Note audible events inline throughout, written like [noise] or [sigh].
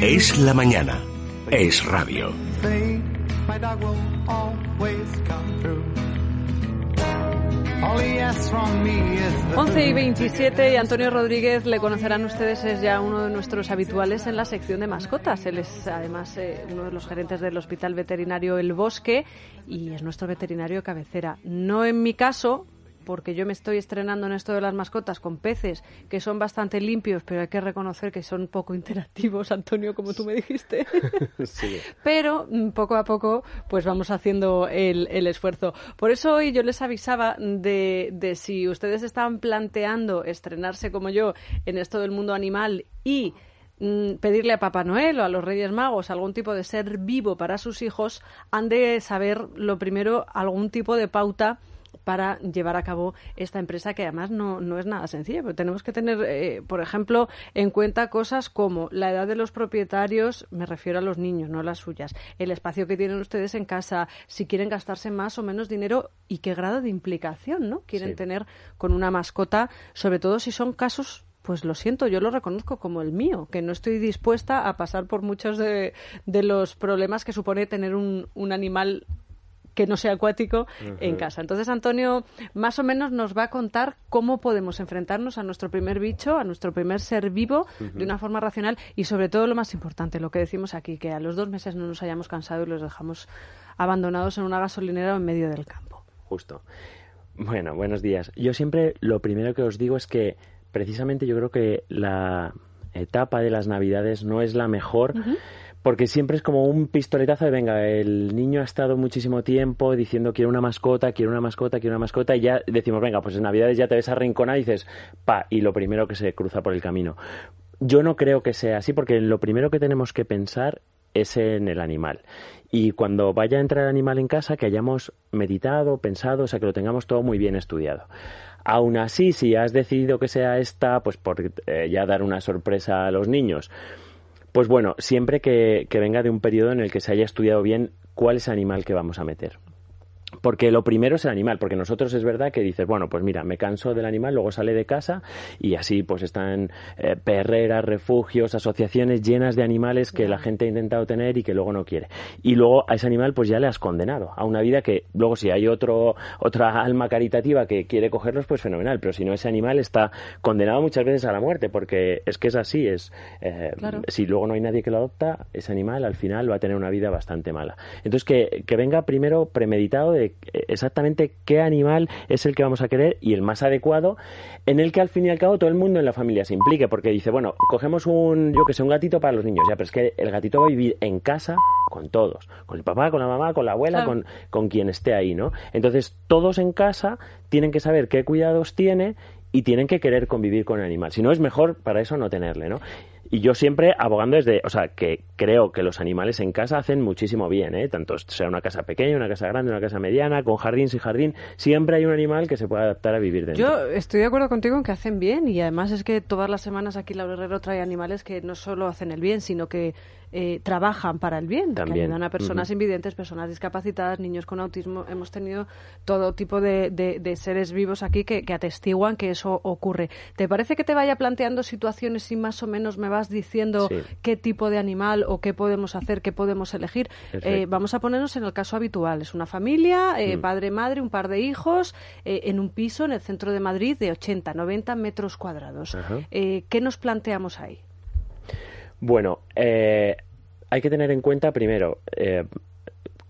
Es la mañana. Es radio. 11 y 27 y Antonio Rodríguez le conocerán ustedes, es ya uno de nuestros habituales en la sección de mascotas. Él es además eh, uno de los gerentes del Hospital Veterinario El Bosque y es nuestro veterinario cabecera. No en mi caso, porque yo me estoy estrenando en esto de las mascotas con peces que son bastante limpios, pero hay que reconocer que son poco [laughs] interactivos, Antonio, como tú me dijiste. [laughs] Pero mm, poco a poco, pues vamos haciendo el, esfuerzo. Por eso hoy yo les avisaba de, de si ustedes estaban planteando estrenarse como yo en esto del mundo animal y mm, pedirle a Papá Noel o a los Reyes Magos algún tipo de ser vivo para sus hijos, han de saber lo primero algún tipo de pauta para llevar a cabo esta empresa que además no, no es nada sencilla. Pero tenemos que tener, eh, por ejemplo, en cuenta cosas como la edad de los propietarios, me refiero a los niños, no a las suyas, el espacio que tienen ustedes en casa, si quieren gastarse más o menos dinero y qué grado de implicación ¿no? quieren tener con una mascota, sobre todo si son casos pues lo siento, yo lo reconozco como el mío, que no estoy dispuesta a pasar por muchos de, de los problemas que supone tener un, un animal que no sea acuático en casa. Entonces, Antonio más o menos nos va a contar cómo podemos enfrentarnos a nuestro primer bicho, a nuestro primer ser vivo, de una forma racional y, sobre todo, lo más importante, lo que decimos aquí, que a los dos meses no nos hayamos cansado y los dejamos abandonados en una gasolinera en medio del campo. Justo. Bueno, buenos días. Yo siempre lo primero que os digo es que precisamente yo creo que la etapa de las Navidades no es la mejor porque siempre es como un pistoletazo de venga, el niño ha estado muchísimo tiempo diciendo quiero una mascota, quiero una mascota, quiero una mascota y ya decimos venga, pues en Navidades ya te ves arrinconado y dices pa, y lo primero que se cruza por el camino. Yo no creo que sea así porque lo primero que tenemos que pensar es en el animal. Y cuando vaya a entrar el animal en casa, que hayamos meditado, pensado, o sea, que lo tengamos todo muy bien estudiado. Aún así, si has decidido que sea esta, pues por eh, ya dar una sorpresa a los niños, pues bueno, siempre que, que venga de un periodo en el que se haya estudiado bien cuál es el animal que vamos a meter. Porque lo primero es el animal, porque nosotros es verdad que dices, bueno, pues mira, me canso del animal, luego sale de casa y así pues están eh, perreras, refugios, asociaciones llenas de animales que la gente ha intentado tener y que luego no quiere. Y luego a ese animal pues ya le has condenado a una vida que luego si hay otro, otra alma caritativa que quiere cogerlos, pues fenomenal, pero si no ese animal está condenado muchas veces a la muerte, porque es que es así, es eh, si luego no hay nadie que lo adopta, ese animal al final va a tener una vida bastante mala. Entonces que, que venga primero premeditado de exactamente qué animal es el que vamos a querer y el más adecuado, en el que al fin y al cabo todo el mundo en la familia se implique, porque dice, bueno, cogemos un, yo que sé, un gatito para los niños, ya, pero es que el gatito va a vivir en casa con todos, con el papá, con la mamá, con la abuela, con, con quien esté ahí, ¿no? Entonces, todos en casa tienen que saber qué cuidados tiene y tienen que querer convivir con el animal. Si no, es mejor para eso no tenerle, ¿no? Y yo siempre abogando desde, o sea, que creo que los animales en casa hacen muchísimo bien, ¿eh? Tanto sea una casa pequeña, una casa grande, una casa mediana, con jardín, sin jardín, siempre hay un animal que se puede adaptar a vivir dentro. Yo estoy de acuerdo contigo en que hacen bien y además es que todas las semanas aquí Laura Herrero trae animales que no solo hacen el bien, sino que eh, trabajan para el bien, También. que ayudan a personas invidentes, personas discapacitadas, niños con autismo. Hemos tenido todo tipo de, de, seres vivos aquí que, que, atestiguan que eso ocurre. ¿Te parece que te vaya planteando situaciones y más o menos me vas diciendo qué tipo de animal o qué podemos hacer, qué podemos elegir? Eh, vamos a ponernos en el caso habitual. Es una familia, eh, mm. padre, madre, un par de hijos, en un piso en el centro de Madrid de 80, 90 metros cuadrados. ¿Qué nos planteamos ahí? Bueno, eh, hay que tener en cuenta primero, eh,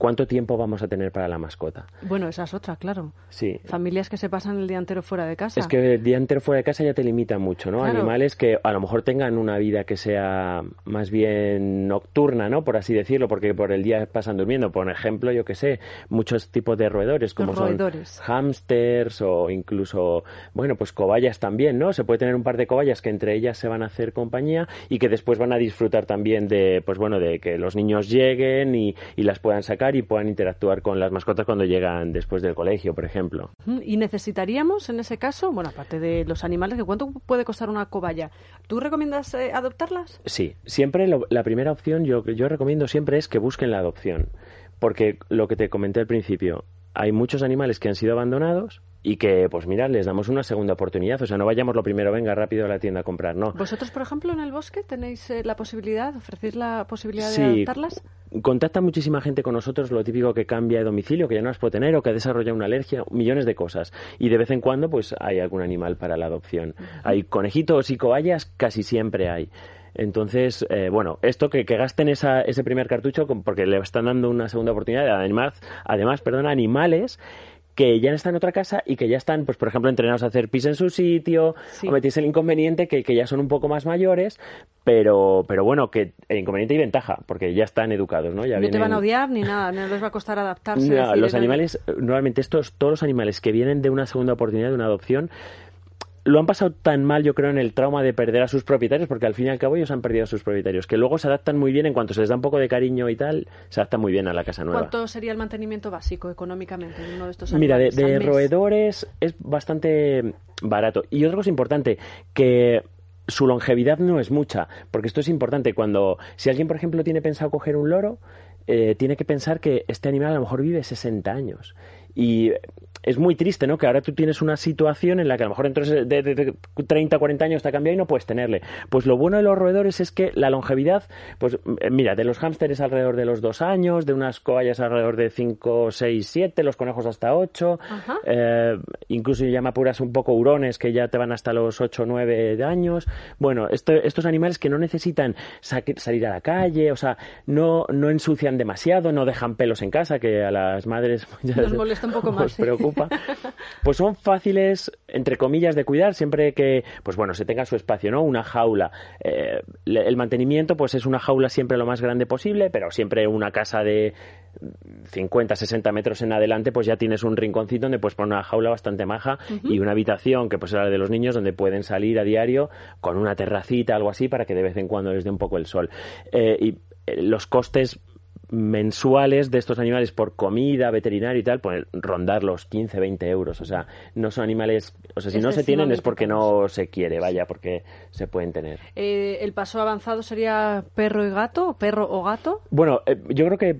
¿Cuánto tiempo vamos a tener para la mascota? Bueno, esa es otra, claro. Sí. Familias que se pasan el día entero fuera de casa. Es que el día entero fuera de casa ya te limita mucho, ¿no? Animales que a lo mejor tengan una vida que sea más bien nocturna, ¿no? Por así decirlo, porque por el día pasan durmiendo. Por ejemplo, yo que sé, muchos tipos de roedores, como son hamsters o incluso, bueno, pues cobayas también, ¿no? Se puede tener un par de cobayas que entre ellas se van a hacer compañía y que después van a disfrutar también de, pues bueno, de que los niños lleguen y las puedan sacar y puedan interactuar con las mascotas cuando llegan después del colegio, por ejemplo. ¿Y necesitaríamos en ese caso, bueno, aparte de los animales, cuánto puede costar una cobaya? ¿Tú recomiendas eh, adoptarlas? Sí, siempre la primera opción yo, yo recomiendo siempre es que busquen la adopción, porque lo que te comenté al principio, hay muchos animales que han sido abandonados y que, pues mira, les damos una segunda oportunidad. O sea, no vayamos lo primero, venga rápido a la tienda a comprar, no. ¿Vosotros, por ejemplo, en el bosque tenéis eh, la posibilidad, ofrecéis la posibilidad de adaptarlas? Contacta muchísima gente con nosotros, lo típico que cambia de domicilio, que ya no las puede tener o que desarrolla una alergia, millones de cosas. Y de vez en cuando, pues hay algún animal para la adopción. Hay conejitos y cobayas, casi siempre hay. Entonces, eh, bueno, esto que, que gasten esa, ese primer cartucho porque le están dando una segunda oportunidad, además, además, perdón, animales que ya están en otra casa y que ya están, pues por ejemplo, entrenados a hacer pis en su sitio, o metéis el inconveniente que, que, ya son un poco más mayores, pero, pero bueno, que el inconveniente y ventaja, porque ya están educados, ¿no? Ya no te van a odiar ni nada, no les va a costar adaptarse. [laughs] No, los animales, normalmente estos, todos los animales que vienen de una segunda oportunidad, de una adopción, lo han pasado tan mal, yo creo, en el trauma de perder a sus propietarios, porque al fin y al cabo ellos han perdido a sus propietarios, que luego se adaptan muy bien en cuanto se les da un poco de cariño y tal, se adaptan muy bien a la casa nueva. ¿Cuánto sería el mantenimiento básico económicamente de uno de estos Mira, animales? Mira, de, de roedores es bastante barato. Y otra cosa importante, que su longevidad no es mucha, porque esto es importante. Cuando, si alguien, por ejemplo, tiene pensado coger un loro, eh, tiene que pensar que este animal a lo mejor vive 60 años. Y es muy triste, ¿no? Que ahora tú tienes una situación en la que a lo mejor dentro de, de, de 30, 40 años ha cambiado y no puedes tenerle. Pues lo bueno de los roedores es que la longevidad, pues mira, de los hámsteres alrededor de los dos años, de unas cobayas alrededor de 5, 6, 7, los conejos hasta 8, eh, incluso ya me apuras un poco hurones que ya te van hasta los 8, 9 años. Bueno, esto, estos animales que no necesitan salir a la calle, o sea, no, no ensucian demasiado, no dejan pelos en casa, que a las madres [laughs] ya un poco [laughs] más. ¿sí? preocupa. Pues son fáciles, entre comillas, de cuidar siempre que, pues bueno, se tenga su espacio, ¿no? Una jaula. Eh, el mantenimiento, pues es una jaula siempre lo más grande posible, pero siempre una casa de 50, 60 metros en adelante, pues ya tienes un rinconcito donde puedes poner una jaula bastante maja uh -huh. y una habitación que pues era la de los niños donde pueden salir a diario con una terracita, algo así, para que de vez en cuando les dé un poco el sol. Eh, y eh, los costes mensuales de estos animales por comida, veterinario y tal, pues rondar los 15, 20 euros. O sea, no son animales, o sea, si no se tienen es porque no se quiere, vaya, porque se pueden tener. Eh, ¿El paso avanzado sería perro y gato, perro o gato? Bueno, eh, yo creo que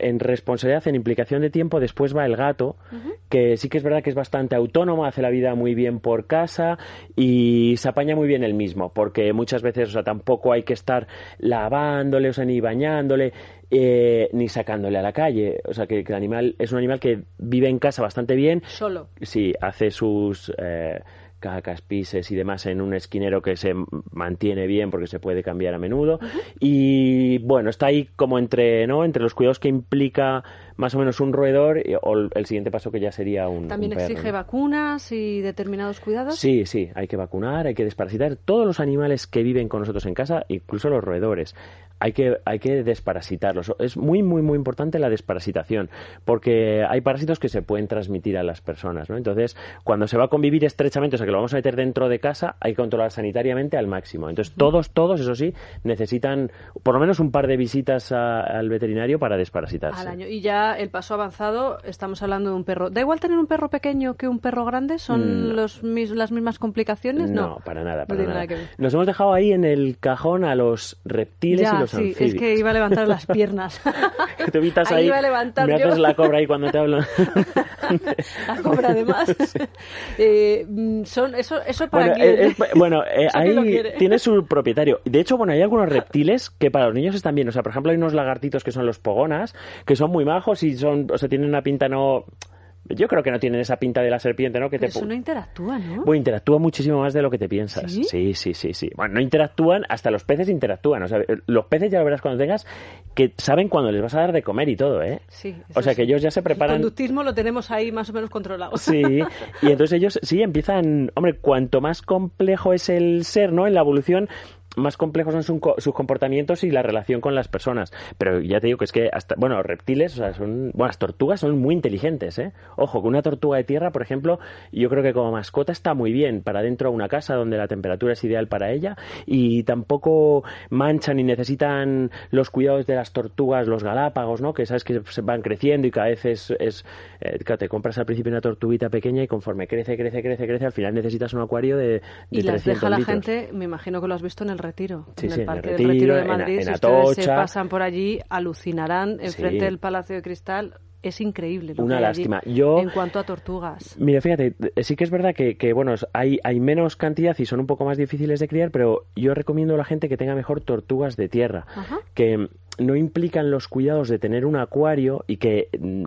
en responsabilidad, en implicación de tiempo, después va el gato, uh -huh. que sí que es verdad que es bastante autónomo, hace la vida muy bien por casa y se apaña muy bien el mismo, porque muchas veces, o sea, tampoco hay que estar lavándole, o sea, ni bañándole, eh, ni sacándole a la calle. O sea, que, que, el animal es un animal que vive en casa bastante bien. Solo. Sí, hace sus. Eh, cacas, pises y demás en un esquinero que se mantiene bien porque se puede cambiar a menudo. Uh -huh. Y bueno, está ahí como entre, ¿no? entre los cuidados que implica más o menos un roedor o el siguiente paso que ya sería un. ¿También un perro, exige ¿no? vacunas y determinados cuidados? Sí, sí, hay que vacunar, hay que desparasitar. Todos los animales que viven con nosotros en casa, incluso los roedores, hay que, hay que desparasitarlos. Es muy, muy, muy importante la desparasitación, porque hay parásitos que se pueden transmitir a las personas, ¿no? Entonces, cuando se va a convivir estrechamente, o sea, lo vamos a meter dentro de casa, hay que controlar sanitariamente al máximo. Entonces, todos, todos, eso sí, necesitan por lo menos un par de visitas a, al veterinario para desparasitarse. Al año. Y ya el paso avanzado, estamos hablando de un perro. ¿Da igual tener un perro pequeño que un perro grande? ¿Son Mm. los, mis, las mismas complicaciones? No, No, para nada, para nada. Nos hemos dejado ahí en el cajón a los reptiles Ya, y los sí, anfibios. es que iba a levantar las piernas. [laughs] Te evitas Ahí ahí, iba a levantar me yo. haces la cobra ahí cuando te hablo. [laughs] La cobra, además. [laughs] Eh, mm, son, eso, eso para bueno, [laughs] eh, bueno, eh, ahí tiene su [laughs] propietario. De hecho, bueno, hay algunos reptiles que para los niños están bien. O sea, por ejemplo, hay unos lagartitos que son los pogonas, que son muy majos y son, o sea, tienen una pinta no... Yo creo que no tienen esa pinta de la serpiente, ¿no? Que Pero te eso no interactúa, ¿no? Bueno, interactúa muchísimo más de lo que te piensas. ¿Sí? sí, sí, sí, sí. Bueno, no interactúan, hasta los peces interactúan. O sea, los peces ya lo verás cuando tengas, que saben cuándo les vas a dar de comer y todo, ¿eh? Sí, O sea, que ellos ya se El preparan... conductismo lo tenemos ahí más o menos controlado. Sí, [laughs] y entonces ellos sí empiezan, hombre, cuanto más complejo es el ser, ¿no? En la evolución, más complejos son su- sus comportamientos y la relación con las personas. Pero ya te digo que es que hasta, bueno, los reptiles, o sea, son, bueno, las tortugas son muy inteligentes, ¿eh? Ojo, que una tortuga de tierra, por ejemplo, yo creo que como mascota está muy bien para dentro de una casa donde la temperatura es ideal para ella y tampoco manchan y necesitan los cuidados de las tortugas, los galápagos, ¿no? Que sabes que se van creciendo y cada vez es, es eh, claro, te compras al principio una tortuguita pequeña y conforme crece, crece, crece, crece, al final necesitas un acuario de, de Y las 300 deja la litros. gente, me imagino que lo has visto en el retiro. Sí, en sí, el en el Parque Retiro, del Retiro de en- Madrid. en si ustedes se pasan por allí, alucinarán enfrente Sí. del Palacio de Cristal es increíble. Lo Una que hay allí lástima. Yo- En cuanto a tortugas. Mira, fíjate, sí que es verdad que, que, bueno, hay, hay menos cantidad y son un poco más difíciles de criar, pero yo recomiendo a la gente que tenga mejor tortugas de tierra, Ajá. que no implican los cuidados de tener un acuario y que, mm,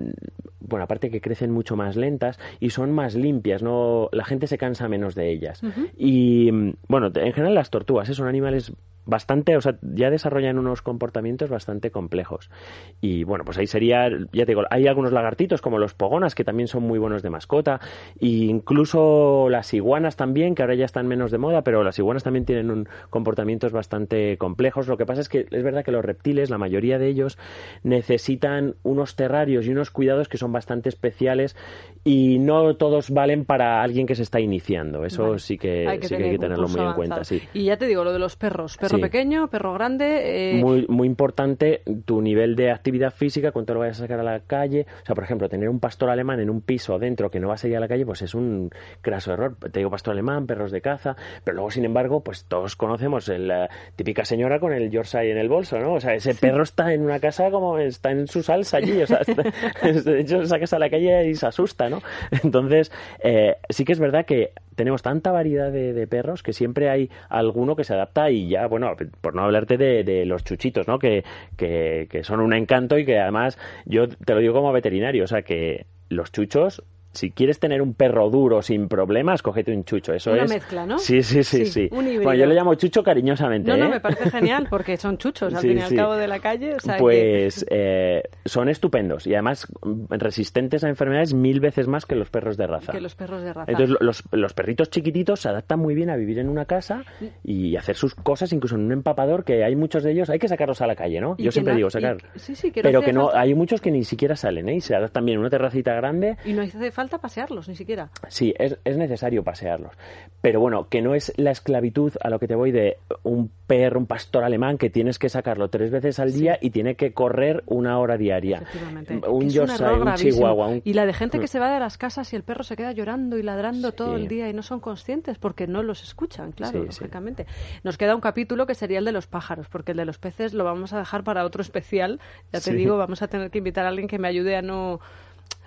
bueno, aparte que crecen mucho más lentas y son más limpias, no la gente se cansa menos de ellas. Y, mm, bueno, en general las tortugas ¿eh? son animales bastante, o sea, ya desarrollan unos comportamientos bastante complejos. Y bueno, pues ahí sería, ya te digo, hay algunos lagartitos como los pogonas que también son muy buenos de mascota, e incluso las iguanas también, que ahora ya están menos de moda, pero las iguanas también tienen un, comportamientos bastante complejos. Lo que pasa es que es verdad que los reptiles, la mayoría de ellos, necesitan unos terrarios y unos cuidados que son bastante especiales y no todos valen para alguien que se está iniciando. Eso Vale. sí que, Hay que sí que hay que tenerlo muy en cuenta, sí. Y ya te digo, lo de los perros. Perro Sí. pequeño, perro grande. eh, muy, muy importante tu nivel de actividad física, cuánto lo vayas a sacar a la calle. O sea, por ejemplo, tener un pastor alemán en un piso dentro que no vas a ir a la calle, pues es un craso error. Te digo pastor alemán, perros de caza, pero luego, sin embargo, pues todos conocemos la típica señora con el Yorkshire en el bolso, ¿no? O sea, ese perro está en una casa como está en su salsa allí, o sea, está- [laughs] de hecho sacas a la calle y se asusta, ¿no? Entonces, eh, sí que es verdad que tenemos tanta variedad de, de perros que siempre hay alguno que se adapta y ya, bueno, por no hablarte de, los chuchitos, ¿no? Que, que, que son un encanto y que además, yo te lo digo como veterinario, o sea, que los chuchos si quieres tener un perro duro sin problemas, cógete un chucho. Eso Una es. mezcla, ¿no? Sí, sí, sí, Sí, sí. Bueno, yo le llamo chucho cariñosamente. No, no, ¿eh? me parece genial porque son chuchos al [laughs] Sí, fin y al cabo de la calle. o sea que- Pues eh, son estupendos y además mm, resistentes a enfermedades mil veces más que los perros de raza. que los perros de raza. Entonces lo- los, los perritos chiquititos se adaptan muy bien a vivir en una casa y hacer sus cosas, incluso en un empapador, que hay muchos de ellos, hay que sacarlos a la calle, ¿no? Y Yo siempre digo y- sacar. sí, sí, que no pero que no, hay muchos que ni siquiera salen, ¿eh? Y se adaptan bien en una terracita grande. Y no hace falta pasearlos ni siquiera. Sí, es, es necesario pasearlos. Pero bueno, que no es la esclavitud a lo que te voy de un perro, un pastor alemán, que tienes que sacarlo tres veces al día y tiene que correr una hora diaria. Efectivamente. Un Yorkshire, un chihuahua. un- Y la de gente que Mm. se va de las casas y el perro se queda llorando y ladrando todo el día y no son conscientes porque no los escuchan, claro, Sí, lógicamente. Nos queda un capítulo que sería el de los pájaros, porque el de los peces lo vamos a dejar para otro especial. Ya te digo, vamos a tener que invitar a alguien que me ayude a no...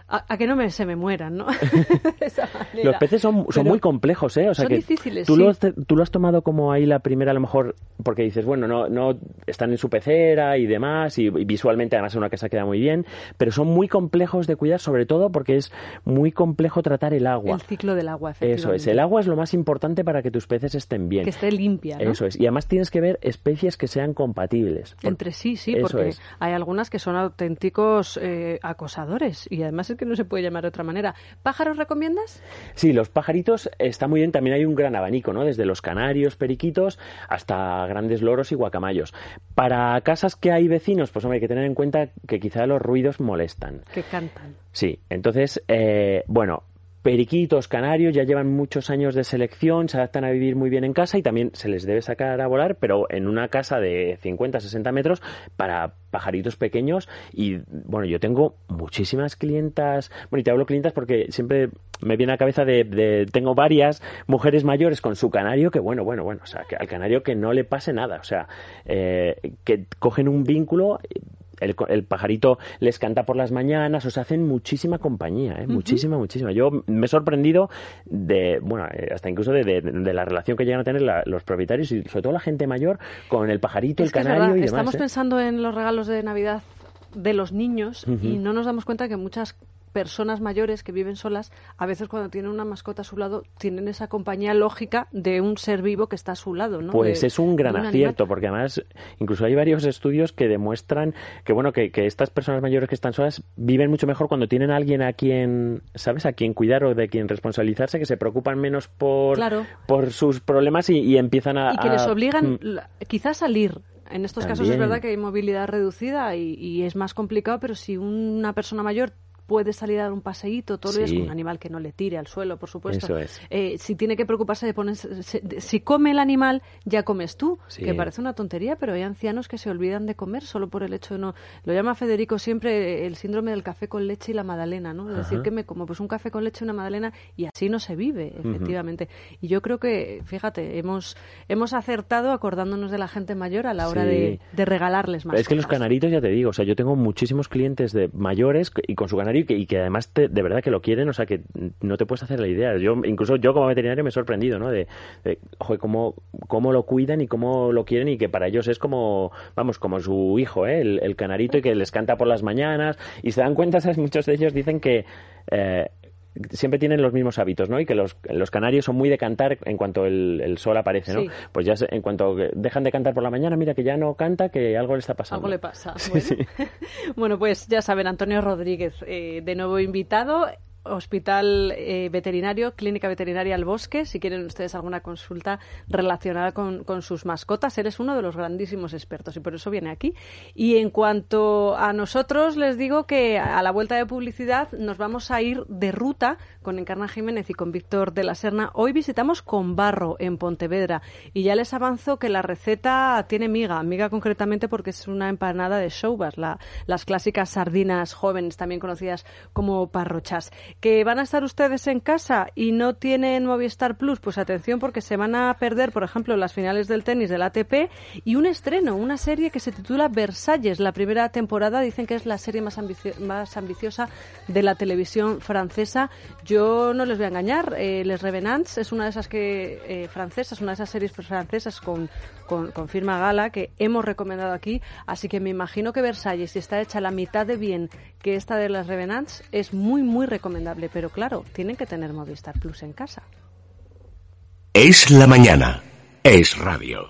A, a que no me, se me mueran, ¿no? De [laughs] esa manera. Los peces son, son Pero- muy complejos, ¿eh? O sea son que difíciles, tú, sí. lo, has- tú lo has tomado como ahí la primera, a lo mejor, porque dices, bueno, no, no están en su pecera y demás, y, y visualmente además es una casa queda muy bien, pero son muy complejos de cuidar, sobre todo porque es muy complejo tratar el agua. El ciclo del agua, Eso es, efectivamente. el agua es lo más importante para que tus peces estén bien. Que esté limpia, ¿no? Eso es, y además tienes que ver especies que sean compatibles. Entre sí, sí, Eso porque es. hay algunas que son auténticos eh, acosadores y además que no se puede llamar de otra manera. ¿Pájaros recomiendas? Sí, los pajaritos está muy bien. También hay un gran abanico, ¿no? Desde los canarios, periquitos, hasta grandes loros y guacamayos. Para casas que hay vecinos, pues hombre, hay que tener en cuenta que quizá los ruidos molestan. Que cantan. Sí, entonces, eh, bueno, periquitos, canarios ya llevan muchos años de selección, se adaptan a vivir muy bien en casa y también se les debe sacar a volar, pero en una casa de 50, 60 metros para pajaritos pequeños. Y bueno, yo tengo muchísimas clientas, bueno, y te hablo clientas porque siempre me viene a la cabeza de, tengo varias mujeres mayores con su canario que bueno, bueno, bueno, o sea, que al canario que no le pase nada, o sea, eh, que cogen un vínculo el, el pajarito les canta por las mañanas, o sea, hacen muchísima compañía, ¿eh? muchísima, muchísima. Yo me he sorprendido de, bueno, eh, hasta incluso de, de- de la relación que llegan a tener la- los propietarios y sobre todo la gente mayor con el pajarito, Es el es canario y demás. estamos ¿eh? pensando en los regalos de Navidad de los niños y no nos damos cuenta que muchas personas mayores que viven solas, a veces cuando tienen una mascota a su lado, tienen esa compañía lógica de un ser vivo que está a su lado, ¿no? Pues De- es un gran animal. acierto, porque además incluso hay varios estudios que demuestran que bueno que, que estas personas mayores que están solas viven mucho mejor cuando tienen a alguien a quien, ¿sabes? A quien cuidar o de quien responsabilizarse, que se preocupan menos por, Claro. por sus problemas y, y empiezan a... y que les obligan Mm. quizás a salir. En estos casos es verdad que hay movilidad reducida y, y es más complicado, pero si una persona mayor puede salir a dar un paseíto todo el día, un animal que no le tire al suelo, por supuesto. Eh, si tiene que preocuparse de ponerse, si come el animal, ya comes tú, que parece una tontería, pero hay ancianos que se olvidan de comer solo por el hecho de no. Lo llama Federico siempre el síndrome del café con leche y la magdalena, ¿no? Es decir, que me como pues un café con leche y una magdalena y así no se vive, efectivamente. Y yo creo que, fíjate, hemos, hemos acertado acordándonos de la gente mayor a la hora de, regalarles más. Es que los canaritos, ya te digo, o sea, yo tengo muchísimos clientes de mayores y con su canario y que, además de verdad que lo quieren, o sea, que no te puedes hacer la idea. Yo, incluso yo como veterinario me he sorprendido, ¿no? De, de joder, cómo, cómo lo cuidan y cómo lo quieren y que para ellos es como, vamos, como su hijo, ¿eh? el, canarito y que les canta por las mañanas y se dan cuenta, ¿sabes? Muchos de ellos dicen que eh, siempre tienen los mismos hábitos, ¿no? Y que los, los canarios son muy de cantar en cuanto el, sol aparece, ¿no? Pues ya en cuanto dejan de cantar por la mañana, mira que ya no canta, que algo le está pasando. Algo le pasa. [laughs] Bueno, pues ya saben, Antonio Rodríguez, eh, de nuevo invitado. Hospital eh, Veterinario, Clínica Veterinaria al Bosque, si quieren ustedes alguna consulta relacionada con, sus mascotas. Eres uno de los grandísimos expertos y por eso viene aquí. Y en cuanto a nosotros, les digo que a la vuelta de publicidad nos vamos a ir de ruta con Encarna Jiménez y con Víctor de la Serna. Hoy visitamos con Barro en Pontevedra y ya les avanzo que la receta tiene miga, miga concretamente porque es una empanada de showbas, las clásicas sardinas jóvenes, también conocidas como parrochas que van a estar ustedes en casa y no tienen Movistar Plus, pues atención porque se van a perder, por ejemplo, las finales del tenis del ATP y un estreno, una serie que se titula Versalles. La primera temporada dicen que es la serie más, más ambiciosa de la televisión francesa. Yo no les voy a engañar, eh, Les Revenants es una de esas que eh, francesas, una de esas series francesas con, con, con firma gala que hemos recomendado aquí, así que me imagino que Versalles, si está hecha la mitad de bien que esta de las Revenants, es muy, muy recomendable pero claro, tienen que tener Movistar Plus en casa. Es la mañana. Es radio.